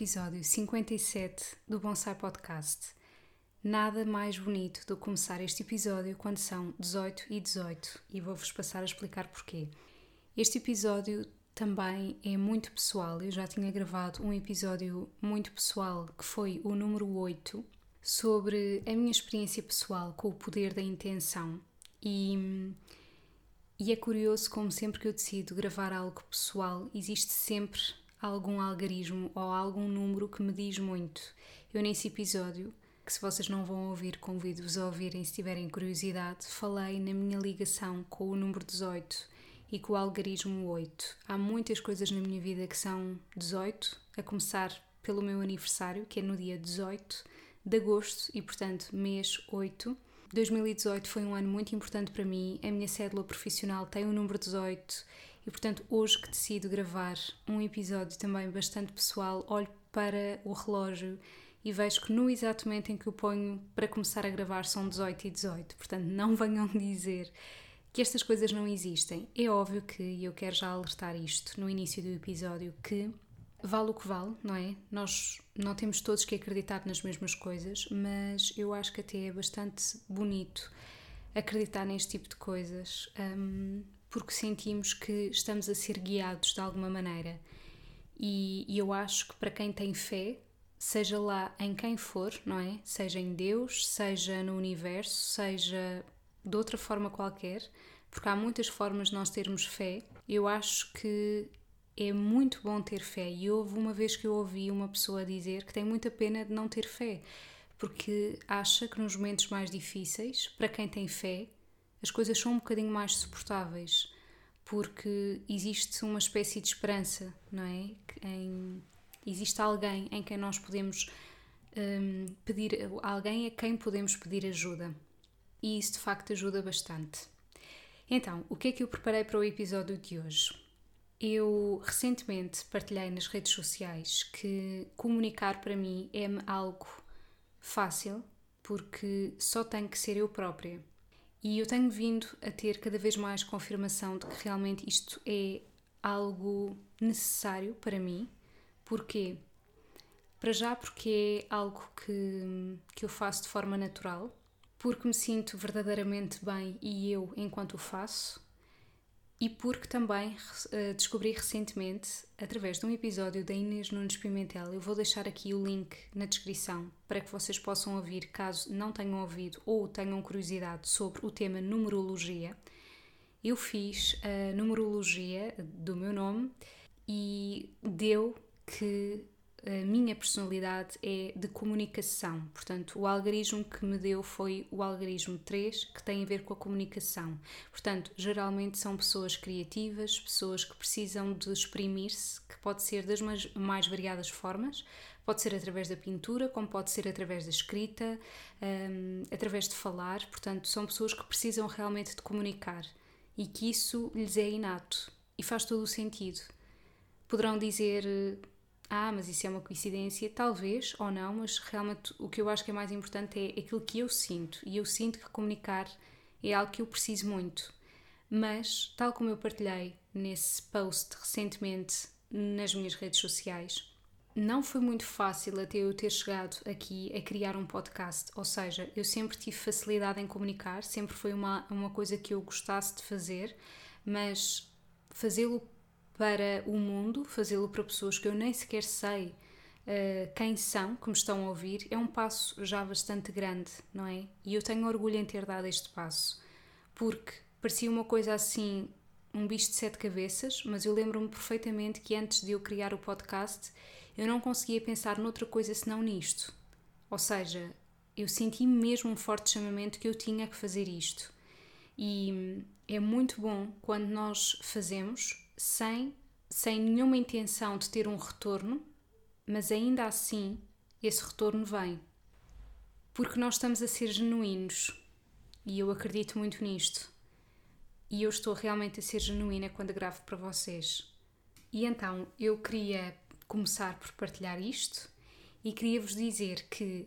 Episódio 57 do Bonsai Podcast. Nada mais bonito do que começar este episódio quando são 18 e 18 e vou-vos passar a explicar porquê. Este episódio também é muito pessoal. Eu já tinha gravado um episódio muito pessoal que foi o número 8 sobre a minha experiência pessoal com o poder da intenção e. E é curioso como sempre que eu decido gravar algo pessoal, existe sempre algum algarismo ou algum número que me diz muito. Eu, nesse episódio, que se vocês não vão ouvir, convido-vos a ouvirem se tiverem curiosidade, falei na minha ligação com o número 18 e com o algarismo 8. Há muitas coisas na minha vida que são 18, a começar pelo meu aniversário, que é no dia 18 de agosto e, portanto, mês 8. 2018 foi um ano muito importante para mim. A minha cédula profissional tem o número 18 e portanto, hoje que decido gravar um episódio também bastante pessoal, olho para o relógio e vejo que no exato momento em que o ponho para começar a gravar são 18 e 18. Portanto, não venham dizer que estas coisas não existem. É óbvio que eu quero já alertar isto no início do episódio que vale o que vale, não é? Nós não temos todos que acreditar nas mesmas coisas, mas eu acho que até é bastante bonito acreditar neste tipo de coisas. Um, porque sentimos que estamos a ser guiados de alguma maneira. E, e, eu acho que para quem tem fé, seja lá em quem for, não é? Seja em Deus, seja no universo, seja de outra forma qualquer, porque há muitas formas de nós termos fé. Eu acho que é muito bom ter fé. E houve uma vez que eu ouvi uma pessoa dizer que tem muita pena de não ter fé, porque acha que nos momentos mais difíceis, para quem tem fé, as coisas são um bocadinho mais suportáveis, porque existe uma espécie de esperança, não é? Em, existe alguém em quem nós podemos um, pedir, alguém a quem podemos pedir ajuda. E isso de facto ajuda bastante. Então, o que é que eu preparei para o episódio de hoje? Eu recentemente partilhei nas redes sociais que comunicar para mim é algo fácil, porque só tenho que ser eu própria. E eu tenho vindo a ter cada vez mais confirmação de que realmente isto é algo necessário para mim. Porquê? Para já, porque é algo que, que eu faço de forma natural, porque me sinto verdadeiramente bem e eu enquanto o faço, e porque também uh, descobri recentemente, através de um episódio da Inês Nunes Pimentel, eu vou deixar aqui o link na descrição para que vocês possam ouvir caso não tenham ouvido ou tenham curiosidade sobre o tema numerologia. Eu fiz a numerologia do meu nome e deu que a minha personalidade é de comunicação. Portanto, o algarismo que me deu foi o algarismo 3, que tem a ver com a comunicação. Portanto, geralmente são pessoas criativas, pessoas que precisam de exprimir-se, que pode ser das mais, mais, variadas formas. Pode ser através da pintura, como pode ser através da escrita, um, através de falar. Portanto, são pessoas que precisam realmente de comunicar e que isso lhes é inato e faz todo o sentido. Poderão dizer ah, mas isso é uma coincidência, talvez ou não, mas realmente o que eu acho que é mais importante é aquilo que eu sinto. E eu sinto que comunicar é algo que eu preciso muito. Mas, tal como eu partilhei nesse post recentemente nas minhas redes sociais, não foi muito fácil até eu ter chegado aqui a criar um podcast. Ou seja, eu sempre tive facilidade em comunicar, sempre foi uma, uma coisa que eu gostasse de fazer, mas fazê-lo para o mundo, fazê-lo para pessoas que eu nem sequer sei uh, quem são, que me estão a ouvir, é um passo já bastante grande, não é? E eu tenho orgulho em ter dado este passo, porque parecia uma coisa assim, um bicho de sete cabeças, mas eu lembro-me perfeitamente que antes de eu criar o podcast, eu não conseguia pensar noutra coisa senão nisto. Ou seja, eu senti mesmo um forte chamamento que eu tinha que fazer isto. E é muito bom quando nós fazemos sem, sem nenhuma intenção de ter um retorno, mas ainda assim esse retorno vem. Porque nós estamos a ser genuínos e eu acredito muito nisto. E eu estou realmente a ser genuína quando gravo para vocês. E então eu queria começar por partilhar isto e queria vos dizer que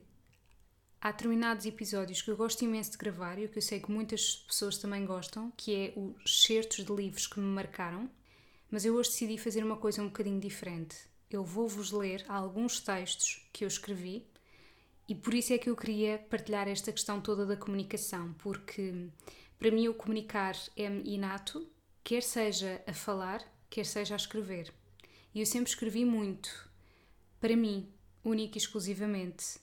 há determinados episódios que eu gosto imenso de gravar e que eu sei que muitas pessoas também gostam, que é os certos de livros que me marcaram, mas eu hoje decidi fazer uma coisa um bocadinho diferente. Eu vou-vos ler alguns textos que eu escrevi e por isso é que eu queria partilhar esta questão toda da comunicação, porque para mim o comunicar é inato, quer seja a falar, quer seja a escrever. E eu sempre escrevi muito, para mim, única e exclusivamente.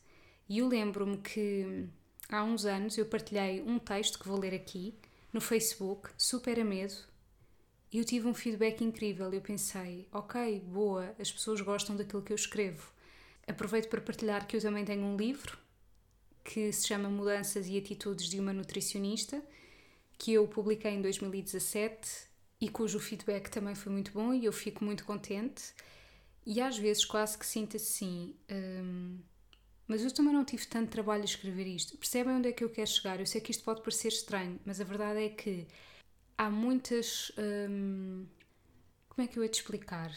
E eu lembro-me que há uns anos eu partilhei um texto que vou ler aqui no Facebook, super a medo, e eu tive um feedback incrível. Eu pensei, ok, boa, as pessoas gostam daquilo que eu escrevo. Aproveito para partilhar que eu também tenho um livro que se chama Mudanças e Atitudes de uma Nutricionista, que eu publiquei em 2017 e cujo feedback também foi muito bom e eu fico muito contente. E às vezes quase que sinto assim. Hum, mas eu também não tive tanto trabalho a escrever isto. Percebem onde é que eu quero chegar? Eu sei que isto pode parecer estranho, mas a verdade é que há muitas. Hum, como é que eu ia te explicar?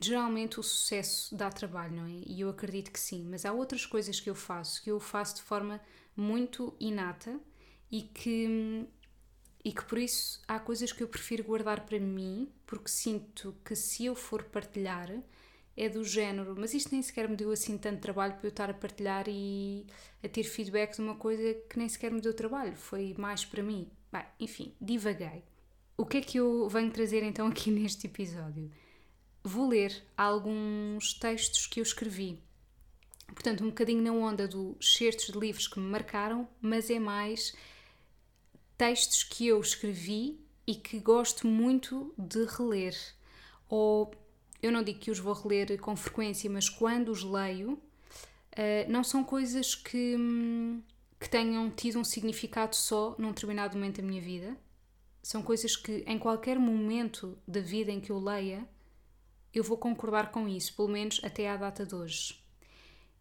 Geralmente o sucesso dá trabalho, não é? E eu acredito que sim, mas há outras coisas que eu faço que eu faço de forma muito inata e que, e que por isso há coisas que eu prefiro guardar para mim, porque sinto que se eu for partilhar é do género, mas isto nem sequer me deu assim tanto trabalho para eu estar a partilhar e a ter feedback de uma coisa que nem sequer me deu trabalho, foi mais para mim. Bem, enfim, divaguei. O que é que eu venho trazer então aqui neste episódio? Vou ler alguns textos que eu escrevi. Portanto, um bocadinho na onda dos certos de livros que me marcaram, mas é mais textos que eu escrevi e que gosto muito de reler. Ou eu não digo que os vou reler com frequência, mas quando os leio, uh, não são coisas que, que tenham tido um significado só num determinado momento da minha vida. São coisas que, em qualquer momento da vida em que eu leia, eu vou concordar com isso, pelo menos até à data de hoje.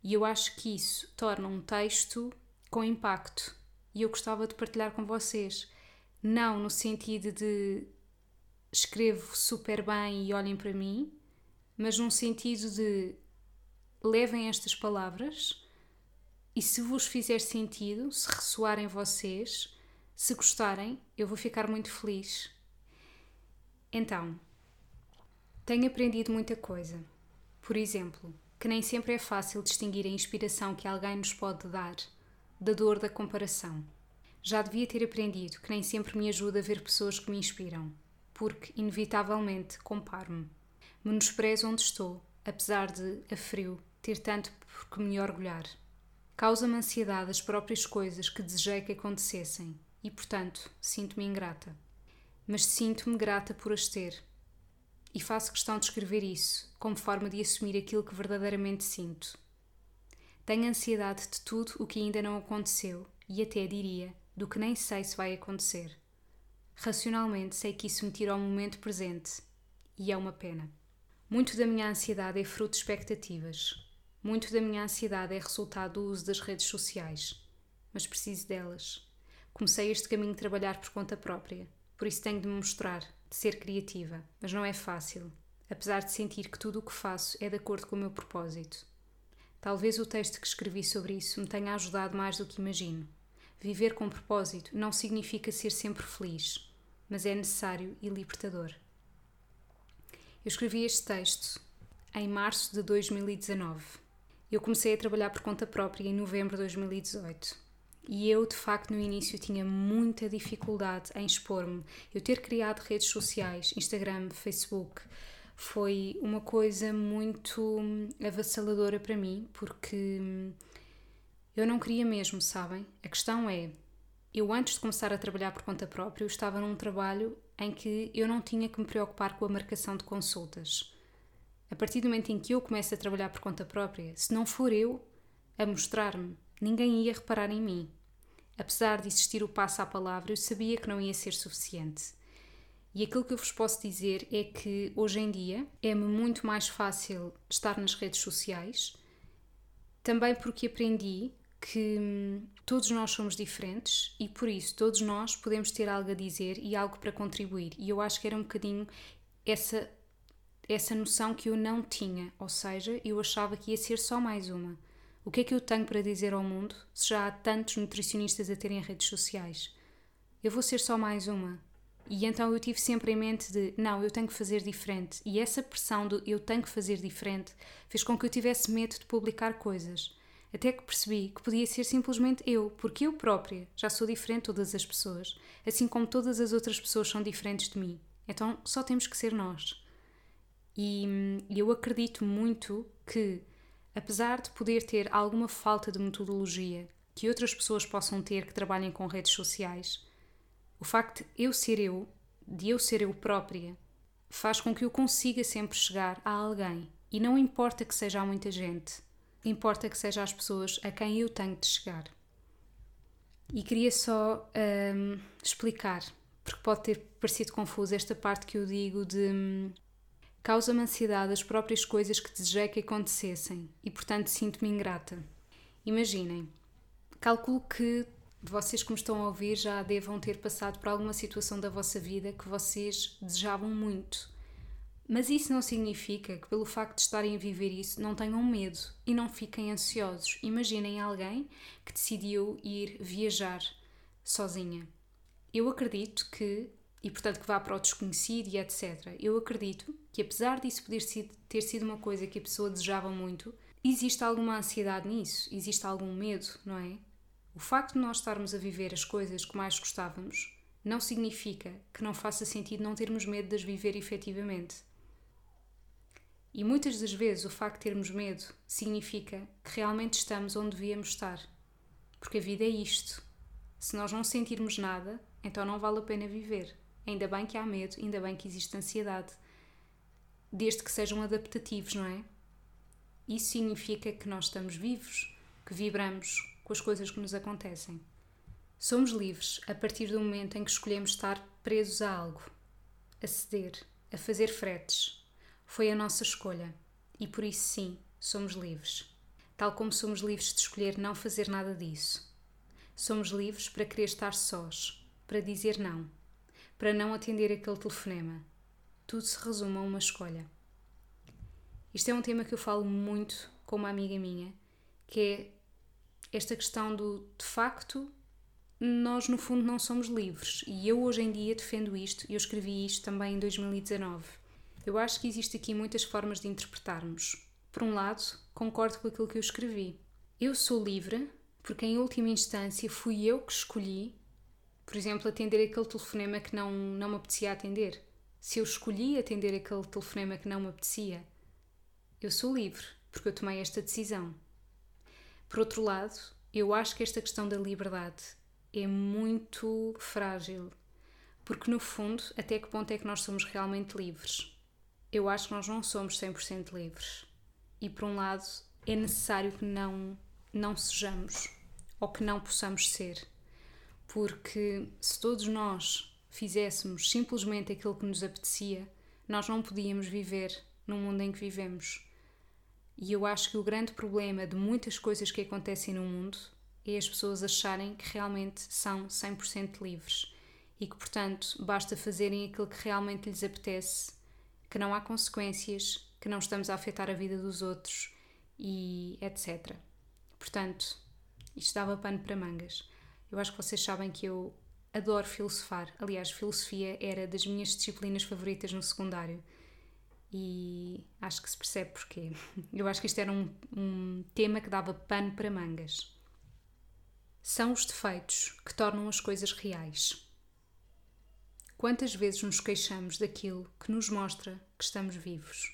E eu acho que isso torna um texto com impacto. E eu gostava de partilhar com vocês. Não no sentido de escrevo super bem e olhem para mim, mas num sentido de levem estas palavras e se vos fizer sentido, se ressoarem em vocês, se gostarem, eu vou ficar muito feliz. Então, tenho aprendido muita coisa. Por exemplo, que nem sempre é fácil distinguir a inspiração que alguém nos pode dar da dor da comparação. Já devia ter aprendido que nem sempre me ajuda a ver pessoas que me inspiram, porque, inevitavelmente, comparo-me. Menosprezo onde estou, apesar de, a frio, ter tanto por que me orgulhar. Causa-me ansiedade as próprias coisas que desejei que acontecessem e, portanto, sinto-me ingrata. Mas sinto-me grata por as ter. E faço questão de escrever isso, como forma de assumir aquilo que verdadeiramente sinto. Tenho ansiedade de tudo o que ainda não aconteceu e até diria do que nem sei se vai acontecer. Racionalmente sei que isso me tira ao momento presente e é uma pena. Muito da minha ansiedade é fruto de expectativas. Muito da minha ansiedade é resultado do uso das redes sociais. Mas preciso delas. Comecei este caminho de trabalhar por conta própria, por isso tenho de me mostrar, de ser criativa. Mas não é fácil, apesar de sentir que tudo o que faço é de acordo com o meu propósito. Talvez o texto que escrevi sobre isso me tenha ajudado mais do que imagino. Viver com propósito não significa ser sempre feliz, mas é necessário e libertador. Eu escrevi este texto em março de 2019. Eu comecei a trabalhar por conta própria em novembro de 2018. E eu, de facto, no início tinha muita dificuldade em expor-me. Eu ter criado redes sociais, Instagram, Facebook, foi uma coisa muito avassaladora para mim, porque eu não queria mesmo, sabem? A questão é, eu antes de começar a trabalhar por conta própria, eu estava num trabalho em que eu não tinha que me preocupar com a marcação de consultas. A partir do momento em que eu começo a trabalhar por conta própria, se não for eu a mostrar-me, ninguém ia reparar em mim. Apesar de existir o passo à palavra, eu sabia que não ia ser suficiente. E aquilo que eu vos posso dizer é que hoje em dia é-me muito mais fácil estar nas redes sociais, também porque aprendi que hum, todos nós somos diferentes e por isso todos nós podemos ter algo a dizer e algo para contribuir. E eu acho que era um bocadinho essa essa noção que eu não tinha, ou seja, eu achava que ia ser só mais uma. O que é que eu tenho para dizer ao mundo se já há tantos nutricionistas a terem redes sociais? Eu vou ser só mais uma. E então eu tive sempre em mente de não, eu tenho que fazer diferente. E essa pressão do eu tenho que fazer diferente fez com que eu tivesse medo de publicar coisas. Até que percebi que podia ser simplesmente eu, porque eu própria já sou diferente de todas as pessoas, assim como todas as outras pessoas são diferentes de mim. Então só temos que ser nós. E, e eu acredito muito que, apesar de poder ter alguma falta de metodologia que outras pessoas possam ter que trabalhem com redes sociais, o facto de eu ser eu, de eu ser eu própria, faz com que eu consiga sempre chegar a alguém. E não importa que seja a muita gente, importa que seja as pessoas a quem eu tenho de chegar. E queria só um, explicar, porque pode ter parecido confuso esta parte que eu digo de hum, causa-me ansiedade as próprias coisas que desejei que acontecessem e, portanto, sinto-me ingrata. Imaginem, calculo que vocês que me estão a ouvir já devam ter passado por alguma situação da vossa vida que vocês desejavam muito. Mas isso não significa que, pelo facto de estarem a viver isso, não tenham medo e não fiquem ansiosos. Imaginem alguém que decidiu ir viajar sozinha. Eu acredito que e portanto que vá para o desconhecido e etc. Eu acredito que apesar disso poder ter sido uma coisa que a pessoa desejava muito, existe alguma ansiedade nisso, existe algum medo, não é? O facto de nós estarmos a viver as coisas que mais gostávamos não significa que não faça sentido não termos medo de as viver efetivamente. E muitas das vezes o facto de termos medo significa que realmente estamos onde devíamos estar. Porque a vida é isto. Se nós não sentirmos nada, então não vale a pena viver. Ainda bem que há medo, ainda bem que existe ansiedade. Desde que sejam adaptativos, não é? Isso significa que nós estamos vivos, que vibramos com as coisas que nos acontecem. Somos livres a partir do momento em que escolhemos estar presos a algo, a ceder, a fazer fretes. Foi a nossa escolha e por isso, sim, somos livres. Tal como somos livres de escolher não fazer nada disso. Somos livres para querer estar sós, para dizer não para não atender aquele telefonema. Tudo se resume a uma escolha. Isto é um tema que eu falo muito com uma amiga minha, que é esta questão do de facto nós no fundo não somos livres e eu hoje em dia defendo isto e eu escrevi isto também em 2019. Eu acho que existe aqui muitas formas de interpretarmos. Por um lado, concordo com aquilo que eu escrevi. Eu sou livre porque em última instância fui eu que escolhi por exemplo, atender aquele telefonema que não, não me apetecia atender. Se eu escolhi atender aquele telefonema que não me apetecia, eu sou livre, porque eu tomei esta decisão. Por outro lado, eu acho que esta questão da liberdade é muito frágil, porque no fundo, até que ponto é que nós somos realmente livres? Eu acho que nós não somos 100% livres. E por um lado, é necessário que não não sejamos ou que não possamos ser porque se todos nós fizéssemos simplesmente aquilo que nos apetecia, nós não podíamos viver no mundo em que vivemos. E eu acho que o grande problema de muitas coisas que acontecem no mundo é as pessoas acharem que realmente são 100% livres e que, portanto, basta fazerem aquilo que realmente lhes apetece, que não há consequências, que não estamos a afetar a vida dos outros e etc. Portanto, isto dava pano para mangas. Eu acho que vocês sabem que eu adoro filosofar. Aliás, filosofia era das minhas disciplinas favoritas no secundário. E acho que se percebe porquê. Eu acho que isto era um, um tema que dava pano para mangas. São os defeitos que tornam as coisas reais. Quantas vezes nos queixamos daquilo que nos mostra que estamos vivos?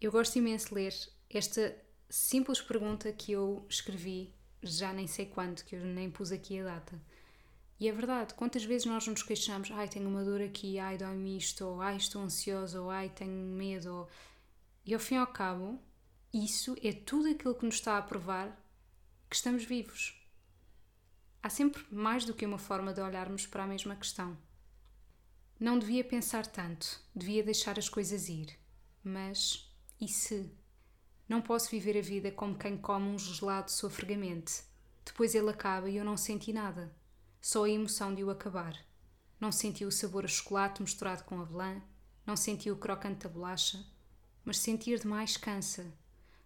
Eu gosto imenso de ler esta simples pergunta que eu escrevi já nem sei quanto, que eu nem pus aqui a data. E é verdade, quantas vezes nós nos queixamos, ai, tenho uma dor aqui, ai, dói-me isto, ou ai, estou ansiosa, ou ai, tenho medo, ou... e ao fim e ao cabo, isso é tudo aquilo que nos está a provar que estamos vivos. Há sempre mais do que uma forma de olharmos para a mesma questão. Não devia pensar tanto, devia deixar as coisas ir. Mas e se? Não posso viver a vida como quem come um gelado sofregamente. Depois ele acaba e eu não senti nada. Só a emoção de o acabar. Não senti o sabor a chocolate misturado com avelã, não senti o crocante da bolacha, mas sentir demais cansa,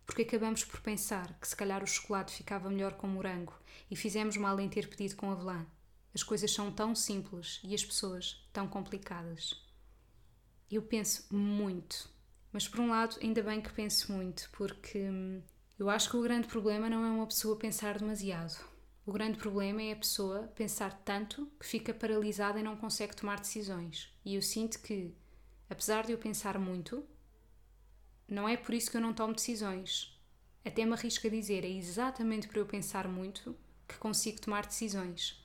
porque acabamos por pensar que se calhar o chocolate ficava melhor com morango e fizemos mal em ter pedido com avelã. As coisas são tão simples e as pessoas tão complicadas. Eu penso muito, mas por um lado, ainda bem que penso muito, porque hum, eu acho que o grande problema não é uma pessoa pensar demasiado. O grande problema é a pessoa pensar tanto que fica paralisada e não consegue tomar decisões. E eu sinto que, apesar de eu pensar muito, não é por isso que eu não tomo decisões. Até me arrisco a dizer, é exatamente por eu pensar muito que consigo tomar decisões.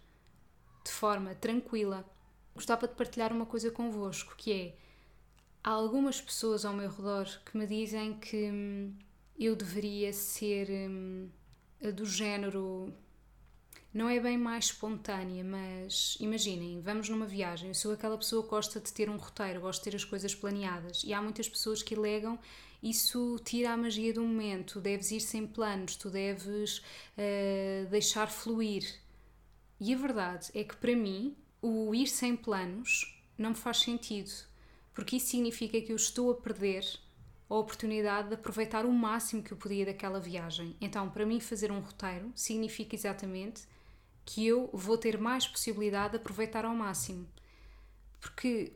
De forma tranquila. Gostava de partilhar uma coisa convosco, que é há algumas pessoas ao meu redor que me dizem que hum, eu deveria ser hum, do género não é bem mais espontânea, mas imaginem, vamos numa viagem. Eu sou aquela pessoa que gosta de ter um roteiro, gosto de ter as coisas planeadas. E há muitas pessoas que alegam isso tira a magia do momento. Deves ir sem planos, tu deves uh, deixar fluir. E a verdade é que para mim, o ir sem planos não me faz sentido, porque isso significa que eu estou a perder a oportunidade de aproveitar o máximo que eu podia daquela viagem. Então, para mim, fazer um roteiro significa exatamente que eu vou ter mais possibilidade de aproveitar ao máximo. Porque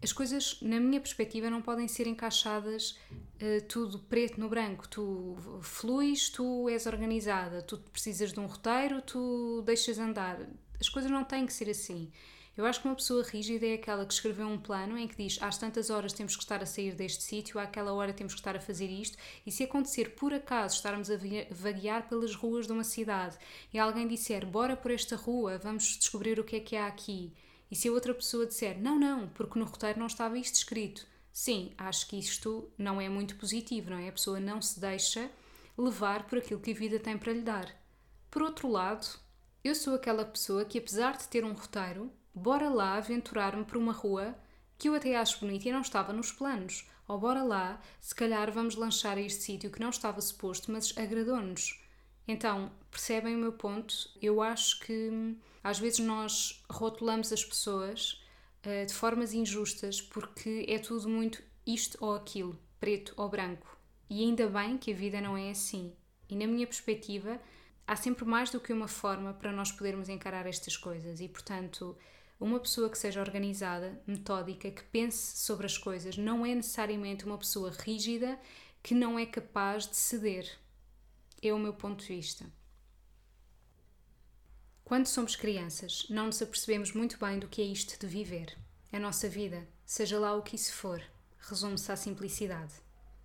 as coisas, na minha perspectiva, não podem ser encaixadas uh, tudo preto no branco. Tu fluis, tu és organizada, tu precisas de um roteiro, tu deixas andar. As coisas não têm que ser assim. Eu acho que uma pessoa rígida é aquela que escreveu um plano em que diz às tantas horas temos que estar a sair deste sítio, àquela hora temos que estar a fazer isto, e se acontecer por acaso estarmos a vaguear pelas ruas de uma cidade e alguém disser bora por esta rua, vamos descobrir o que é que há aqui, e se a outra pessoa disser não, não, porque no roteiro não estava isto escrito, sim, acho que isto não é muito positivo, não é? A pessoa não se deixa levar por aquilo que a vida tem para lhe dar. Por outro lado, eu sou aquela pessoa que, apesar de ter um roteiro, bora lá aventurar-me por uma rua que eu até acho bonita e não estava nos planos. Ou bora lá, se calhar vamos lanchar a este sítio que não estava suposto, mas agradou-nos. Então, percebem o meu ponto? Eu acho que às vezes nós rotulamos as pessoas uh, de formas injustas porque é tudo muito isto ou aquilo, preto ou branco. E ainda bem que a vida não é assim. E na minha perspectiva, há sempre mais do que uma forma para nós podermos encarar estas coisas. E portanto, uma pessoa que seja organizada, metódica, que pense sobre as coisas, não é necessariamente uma pessoa rígida que não é capaz de ceder. É o meu ponto de vista. Quando somos crianças, não nos apercebemos muito bem do que é isto de viver. A nossa vida, seja lá o que isso for, resume-se à simplicidade.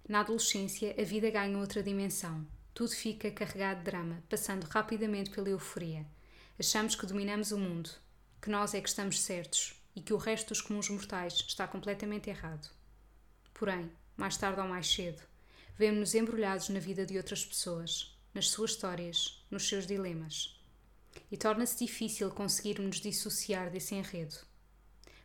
Na adolescência, a vida ganha outra dimensão. Tudo fica carregado de drama, passando rapidamente pela euforia. Achamos que dominamos o mundo, que nós é que estamos certos e que o resto dos comuns mortais está completamente errado. Porém, mais tarde ou mais cedo, vemos-nos embrulhados na vida de outras pessoas, nas suas histórias, nos seus dilemas. E torna-se difícil conseguirmos dissociar desse enredo.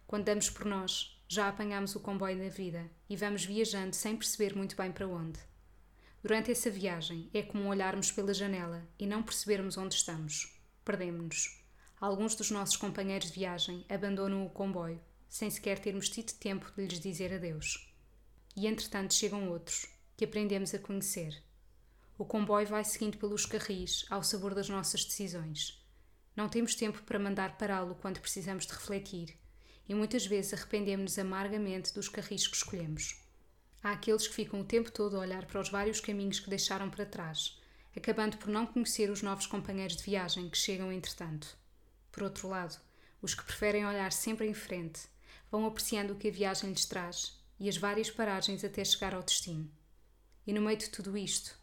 Quando damos por nós, já apanhamos o comboio da vida e vamos viajando sem perceber muito bem para onde. Durante essa viagem é como olharmos pela janela e não percebermos onde estamos. Perdemos-nos. Alguns dos nossos companheiros de viagem abandonam o comboio, sem sequer termos tido tempo de lhes dizer adeus. E entretanto chegam outros, que aprendemos a conhecer. O comboio vai seguindo pelos carris, ao sabor das nossas decisões. Não temos tempo para mandar pará-lo quando precisamos de refletir, e muitas vezes arrependemos-nos amargamente dos carris que escolhemos. Há aqueles que ficam o tempo todo a olhar para os vários caminhos que deixaram para trás, acabando por não conhecer os novos companheiros de viagem que chegam entretanto. Por outro lado, os que preferem olhar sempre em frente vão apreciando o que a viagem lhes traz e as várias paragens até chegar ao destino. E no meio de tudo isto,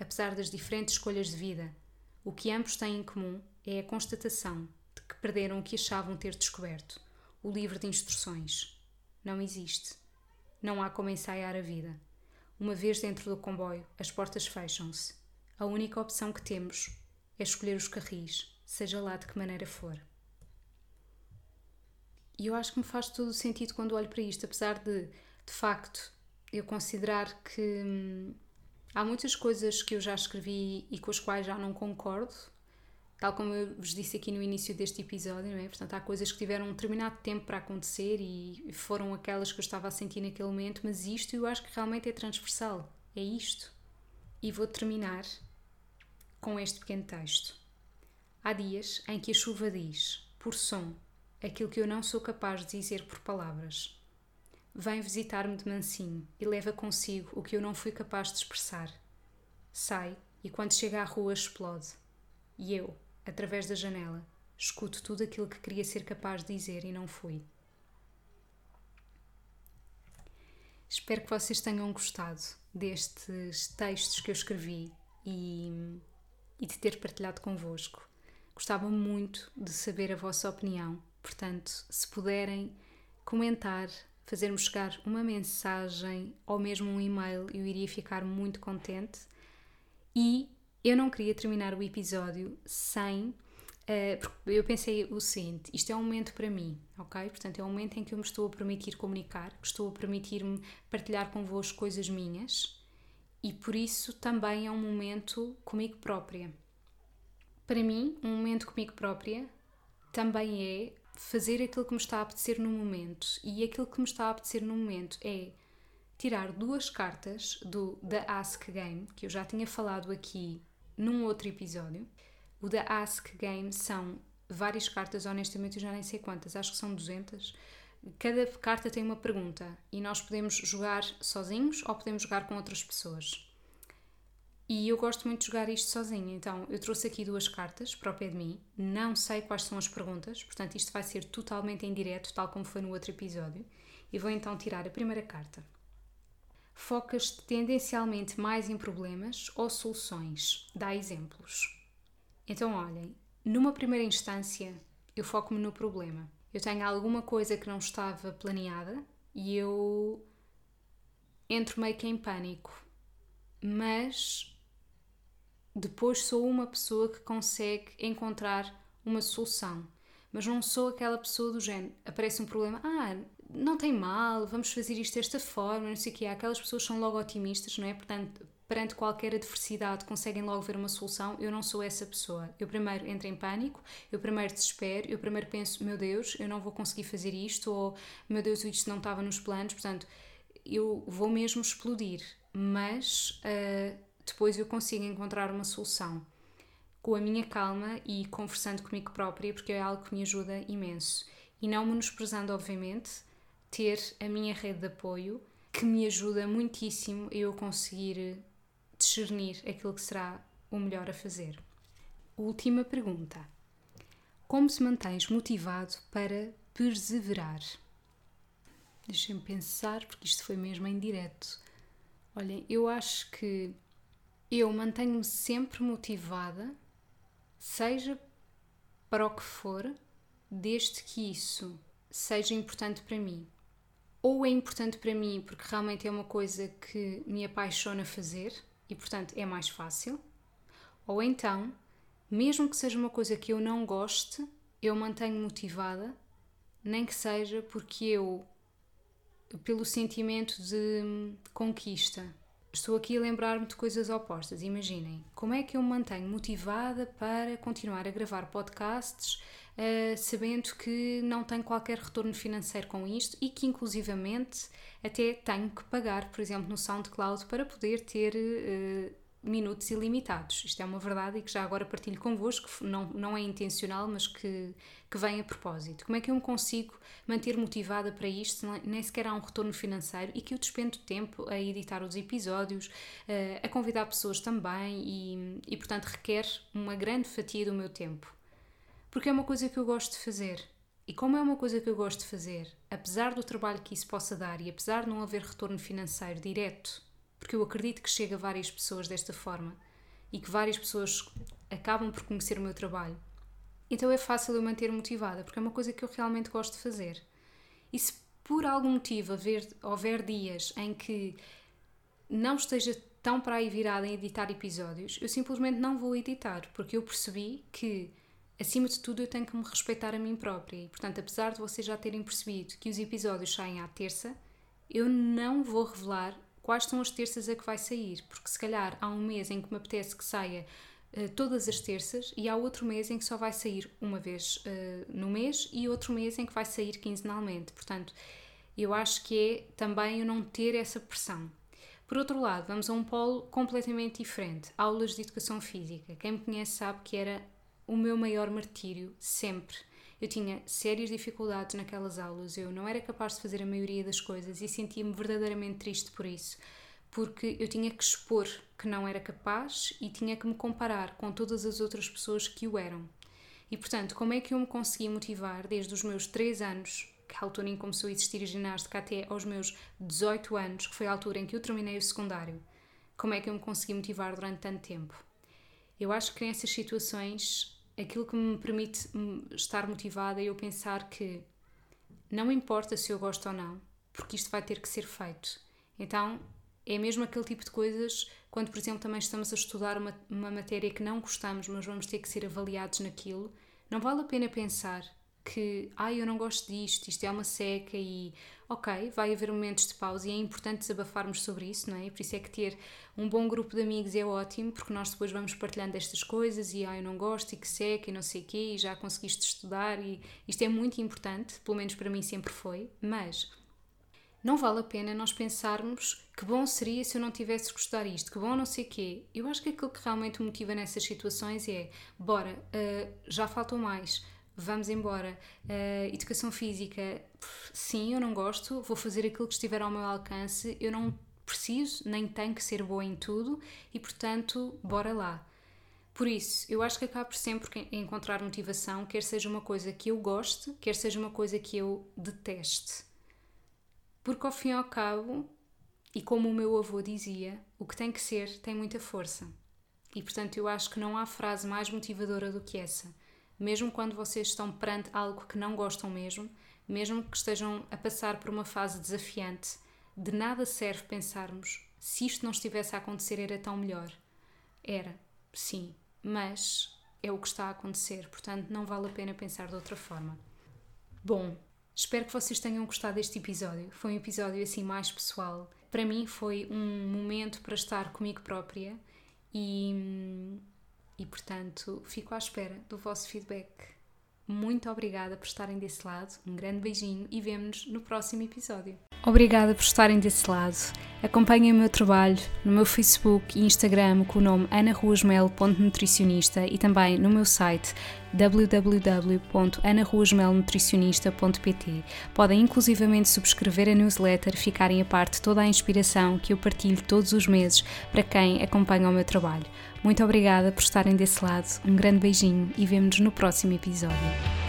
apesar das diferentes escolhas de vida, o que ambos têm em comum é a constatação de que perderam o que achavam ter descoberto o livro de instruções. Não existe. Não há como ensaiar a vida. Uma vez dentro do comboio, as portas fecham-se. A única opção que temos é escolher os carris, seja lá de que maneira for. E eu acho que me faz todo o sentido quando olho para isto, apesar de, de facto, eu considerar que hum, há muitas coisas que eu já escrevi e com as quais já não concordo, tal como eu vos disse aqui no início deste episódio, não é? Portanto, há coisas que tiveram um determinado tempo para acontecer e foram aquelas que eu estava a sentir naquele momento, mas isto eu acho que realmente é transversal. É isto. E vou terminar com este pequeno texto. Há dias em que a chuva diz, por som, aquilo que eu não sou capaz de dizer por palavras. Vem visitar-me de mansinho e leva consigo o que eu não fui capaz de expressar. Sai e quando chega à rua explode. E eu, através da janela, escuto tudo aquilo que queria ser capaz de dizer e não fui. Espero que vocês tenham gostado destes textos que eu escrevi e, e de ter partilhado convosco. Gostava muito de saber a vossa opinião, portanto, se puderem comentar, fazer-me chegar uma mensagem ou mesmo um e-mail, eu iria ficar muito contente. E eu não queria terminar o episódio sem. Uh, eu pensei o seguinte: isto é um momento para mim, ok? Portanto, é um momento em que eu me estou a permitir comunicar, que estou a permitir-me partilhar convosco coisas minhas e por isso também é um momento comigo própria. Para mim, um momento comigo própria também é fazer aquilo que me está a apetecer no momento e aquilo que me está a apetecer no momento é tirar duas cartas do The Ask Game, que eu já tinha falado aqui num outro episódio. O da Ask Game são várias cartas, honestamente eu já nem sei quantas, acho que são 200. Cada carta tem uma pergunta e nós podemos jogar sozinhos ou podemos jogar com outras pessoas. E eu gosto muito de jogar isto sozinha, então eu trouxe aqui duas cartas para o pé de mim, não sei quais são as perguntas, portanto isto vai ser totalmente em direto, tal como foi no outro episódio, e vou então tirar a primeira carta. Focas tendencialmente mais em problemas ou soluções? Dá exemplos. Então, olhem, numa primeira instância, eu foco-me no problema. Eu tenho alguma coisa que não estava planeada e eu entro meio que em pânico. Mas depois sou uma pessoa que consegue encontrar uma solução. Mas não sou aquela pessoa do género. Aparece um problema, ah, não tem mal, vamos fazer isto desta forma, não sei o que. Aquelas pessoas são logo otimistas, não é? Portanto, perante qualquer adversidade conseguem logo ver uma solução. Eu não sou essa pessoa. Eu primeiro entro em pânico, eu primeiro desespero, eu primeiro penso, meu Deus, eu não vou conseguir fazer isto, ou meu Deus, isto não estava nos planos. Portanto, eu vou mesmo explodir, mas uh, depois eu consigo encontrar uma solução com a minha calma e conversando comigo própria, porque é algo que me ajuda imenso. E não menosprezando, obviamente, ter a minha rede de apoio que me ajuda muitíssimo a eu conseguir discernir aquilo que será o melhor a fazer. Última pergunta: Como se mantens motivado para perseverar? Deixem-me pensar, porque isto foi mesmo em direto. Olhem, eu acho que eu mantenho-me sempre motivada, seja para o que for, desde que isso seja importante para mim. Ou é importante para mim porque realmente é uma coisa que me apaixona fazer e, portanto, é mais fácil, ou então, mesmo que seja uma coisa que eu não goste, eu mantenho motivada, nem que seja porque eu, pelo sentimento de conquista, estou aqui a lembrar-me de coisas opostas. Imaginem, como é que eu me mantenho motivada para continuar a gravar podcasts uh, sabendo que não tenho qualquer retorno financeiro com isto e que, inclusivamente, até tenho que pagar, por exemplo, no SoundCloud para poder ter uh, minutos ilimitados. Isto é uma verdade e que já agora partilho convosco, não, não é intencional, mas que, que vem a propósito. Como é que eu me consigo manter motivada para isto, nem sequer há um retorno financeiro e que eu despendo tempo a editar os episódios, uh, a convidar pessoas também e, e, portanto, requer uma grande fatia do meu tempo porque é uma coisa que eu gosto de fazer. E como é uma coisa que eu gosto de fazer, apesar do trabalho que isso possa dar e apesar de não haver retorno financeiro direto, porque eu acredito que chega a várias pessoas desta forma e que várias pessoas acabam por conhecer o meu trabalho, então é fácil eu manter motivada, porque é uma coisa que eu realmente gosto de fazer. E se por algum motivo haver, houver dias em que não esteja tão para aí virada em editar episódios, eu simplesmente não vou editar, porque eu percebi que, acima de tudo, eu tenho que me respeitar a mim própria. E, portanto, apesar de vocês já terem percebido que os episódios saem à terça, eu não vou revelar quais são as terças a que vai sair, porque se calhar há um mês em que me apetece que saia uh, todas as terças e há outro mês em que só vai sair uma vez uh, no mês e outro mês em que vai sair quinzenalmente. Portanto, eu acho que é também eu não ter essa pressão. Por outro lado, vamos a um polo completamente diferente: aulas de educação física. Quem me conhece sabe que era o meu maior martírio, sempre. Eu tinha sérias dificuldades naquelas aulas, eu não era capaz de fazer a maioria das coisas e sentia-me verdadeiramente triste por isso, porque eu tinha que expor que não era capaz e tinha que me comparar com todas as outras pessoas que o eram. E portanto, como é que eu me consegui motivar desde os meus 3 anos que a altura em que começou a existir a ginástica até aos meus 18 anos, que foi a altura em que eu terminei o secundário, como é que eu me consegui motivar durante tanto tempo? Eu acho que nessas situações aquilo que me permite estar motivada é eu pensar que não importa se eu gosto ou não, porque isto vai ter que ser feito. Então é mesmo aquele tipo de coisas quando, por exemplo, também estamos a estudar uma, uma matéria que não gostamos, mas vamos ter que ser avaliados naquilo. Não vale a pena pensar que, ai, ah, eu não gosto disto, isto é uma seca e, ok, vai haver momentos de pausa e é importante desabafarmos sobre isso, não é? Por isso é que ter um bom grupo de amigos é ótimo, porque nós depois vamos partilhando estas coisas e, ai, ah, eu não gosto e que seca e não sei o quê e já conseguiste estudar e isto é muito importante, pelo menos para mim sempre foi, mas não vale a pena nós pensarmos que bom seria se eu não tivesse gostar isto, que bom não sei quê. Eu acho que aquilo que realmente motiva nessas situações é, bora, uh, já faltou mais, vamos embora. Uh, educação física, sim, eu não gosto, vou fazer aquilo que estiver ao meu alcance, eu não preciso nem tenho que ser boa em tudo e, portanto, bora lá. Por isso, eu acho que acabo sempre encontrar motivação, quer seja uma coisa que eu goste, quer seja uma coisa que eu deteste. Porque ao fim e ao cabo, e como o meu avô dizia, o que tem que ser tem muita força. E portanto, eu acho que não há frase mais motivadora do que essa mesmo quando vocês estão perante algo que não gostam mesmo, mesmo que estejam a passar por uma fase desafiante, de nada serve pensarmos se isto não estivesse a acontecer era tão melhor. Era, sim, mas é o que está a acontecer, portanto não vale a pena pensar de outra forma. Bom, espero que vocês tenham gostado deste episódio. Foi um episódio assim mais pessoal. Para mim foi um momento para estar comigo própria e hum, e portanto fico à espera do vosso feedback. Muito obrigada por estarem desse lado, um grande beijinho e vemo-nos no próximo episódio. Obrigada por estarem desse lado. Acompanhem o meu trabalho no meu Facebook e Instagram com o nome anaruasmel.nutricionista e também no meu site www.anaruasmelnutricionista.pt. Podem inclusivamente subscrever a newsletter e ficarem a parte toda a inspiração que eu partilho todos os meses para quem acompanha o meu trabalho. Muito obrigada por estarem desse lado, um grande beijinho e vemo-nos no próximo episódio.